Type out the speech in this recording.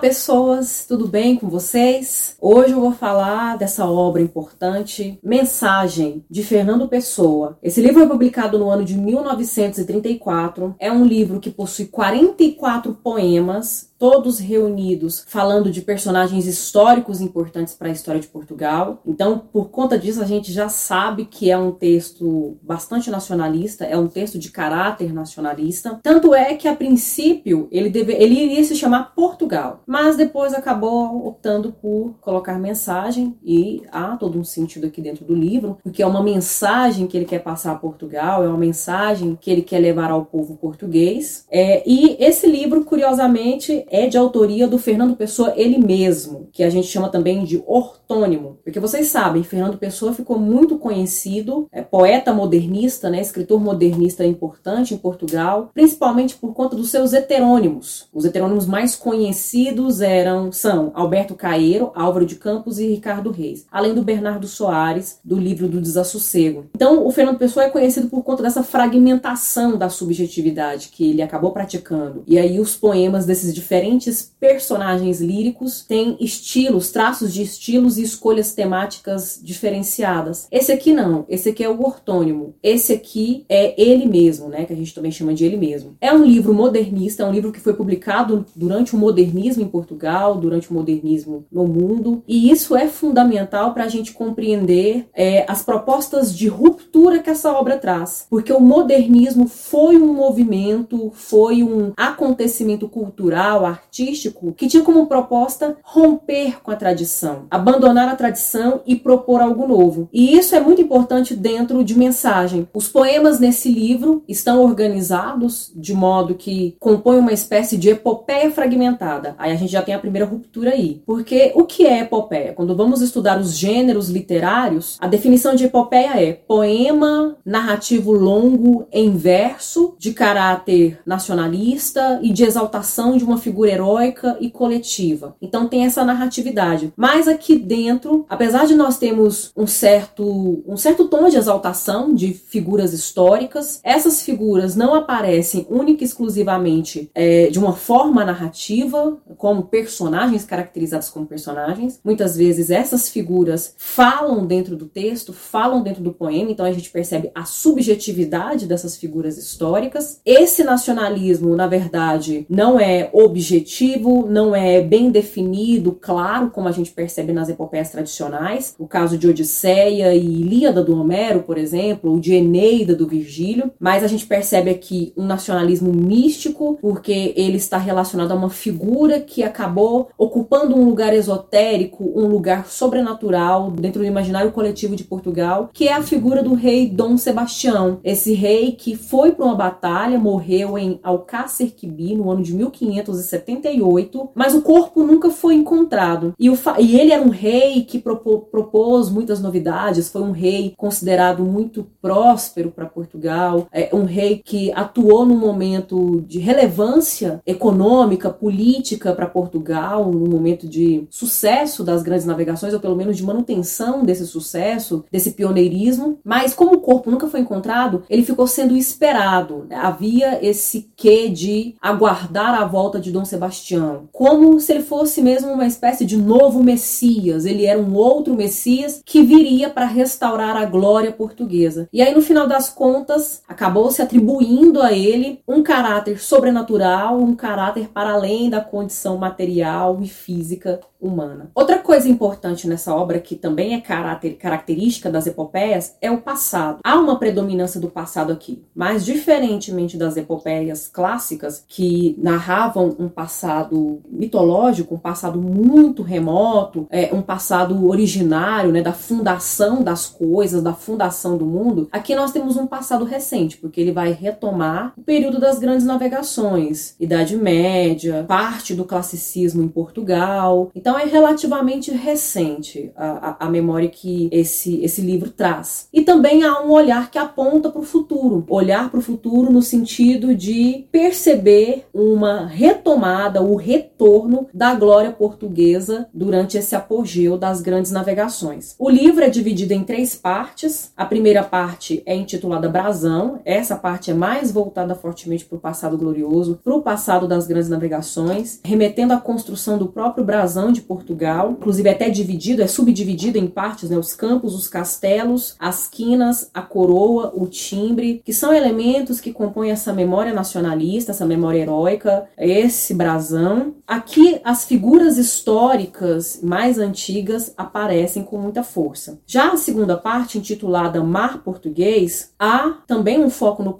pessoas, tudo bem com vocês? Hoje eu vou falar dessa obra importante, Mensagem, de Fernando Pessoa. Esse livro foi publicado no ano de 1934. É um livro que possui 44 poemas todos reunidos falando de personagens históricos importantes para a história de Portugal. Então, por conta disso, a gente já sabe que é um texto bastante nacionalista, é um texto de caráter nacionalista. Tanto é que, a princípio, ele, deve, ele iria se chamar Portugal, mas depois acabou optando por colocar mensagem, e há todo um sentido aqui dentro do livro, porque é uma mensagem que ele quer passar a Portugal, é uma mensagem que ele quer levar ao povo português. É, e esse livro, curiosamente, é de autoria do Fernando Pessoa ele mesmo, que a gente chama também de ortônimo. Porque vocês sabem, Fernando Pessoa ficou muito conhecido, é poeta modernista, né, escritor modernista importante em Portugal, principalmente por conta dos seus heterônimos. Os heterônimos mais conhecidos eram são Alberto Caeiro, Álvaro de Campos e Ricardo Reis, além do Bernardo Soares, do livro do Desassossego. Então, o Fernando Pessoa é conhecido por conta dessa fragmentação da subjetividade que ele acabou praticando. E aí os poemas desses diferentes diferentes personagens líricos têm estilos, traços de estilos e escolhas temáticas diferenciadas. Esse aqui não, esse aqui é o ortônimo. Esse aqui é ele mesmo, né, que a gente também chama de ele mesmo. É um livro modernista, é um livro que foi publicado durante o modernismo em Portugal, durante o modernismo no mundo, e isso é fundamental para a gente compreender é, as propostas de ruptura que essa obra traz, porque o modernismo foi um movimento, foi um acontecimento cultural artístico que tinha como proposta romper com a tradição, abandonar a tradição e propor algo novo. E isso é muito importante dentro de mensagem. Os poemas nesse livro estão organizados de modo que compõem uma espécie de epopeia fragmentada. Aí a gente já tem a primeira ruptura aí. Porque o que é epopeia? Quando vamos estudar os gêneros literários, a definição de epopeia é poema narrativo longo em verso, de caráter nacionalista e de exaltação de uma figura figura heróica e coletiva. Então tem essa narratividade. Mas aqui dentro, apesar de nós termos um certo, um certo tom de exaltação de figuras históricas, essas figuras não aparecem única e exclusivamente é, de uma forma narrativa, como personagens caracterizados como personagens. Muitas vezes essas figuras falam dentro do texto, falam dentro do poema, então a gente percebe a subjetividade dessas figuras históricas. Esse nacionalismo, na verdade, não é objetivo objetivo, não é bem definido, claro, como a gente percebe nas epopeias tradicionais. O caso de Odisseia e Ilíada do Homero, por exemplo, ou de Eneida do Virgílio, mas a gente percebe aqui um nacionalismo místico, porque ele está relacionado a uma figura que acabou ocupando um lugar esotérico, um lugar sobrenatural dentro do imaginário coletivo de Portugal, que é a figura do rei Dom Sebastião. Esse rei que foi para uma batalha, morreu em Alcácer Quibir no ano de 1570 78, mas o corpo nunca foi encontrado. E, o e ele era um rei que propôs muitas novidades, foi um rei considerado muito próspero para Portugal, é um rei que atuou num momento de relevância econômica, política para Portugal, num momento de sucesso das grandes navegações, ou pelo menos de manutenção desse sucesso, desse pioneirismo. Mas como o corpo nunca foi encontrado, ele ficou sendo esperado. Havia esse quê de aguardar a volta de Dom Sebastião, como se ele fosse mesmo uma espécie de novo Messias. Ele era um outro Messias que viria para restaurar a glória portuguesa. E aí, no final das contas, acabou se atribuindo a ele um caráter sobrenatural, um caráter para além da condição material e física humana. Outra coisa importante nessa obra, que também é caráter, característica das epopeias, é o passado. Há uma predominância do passado aqui, mas diferentemente das epopeias clássicas, que narravam um passado mitológico, um passado muito remoto, é, um passado originário, né, da fundação das coisas, da fundação do mundo, aqui nós temos um passado recente, porque ele vai retomar o período das grandes navegações, Idade Média, parte do classicismo em Portugal. Então é relativamente recente a, a, a memória que esse, esse livro traz. E também há um olhar que aponta para o futuro, olhar para o futuro no sentido de perceber uma retomada, o retorno da glória portuguesa durante esse apogeu das grandes navegações. O livro é dividido em três partes. A primeira parte é intitulada Brasão. Essa parte é mais voltada fortemente para o passado glorioso, para o passado das grandes navegações, remetendo à construção do próprio brasão de Portugal. Inclusive é até dividido, é subdividido em partes, né? Os campos, os castelos, as quinas, a coroa, o timbre, que são elementos que compõem essa memória nacionalista, essa memória heróica, esse brasão. Aqui as figuras históricas mais antigas aparecem com muita força. Já a segunda parte, intitulada Mar Português, há também um foco no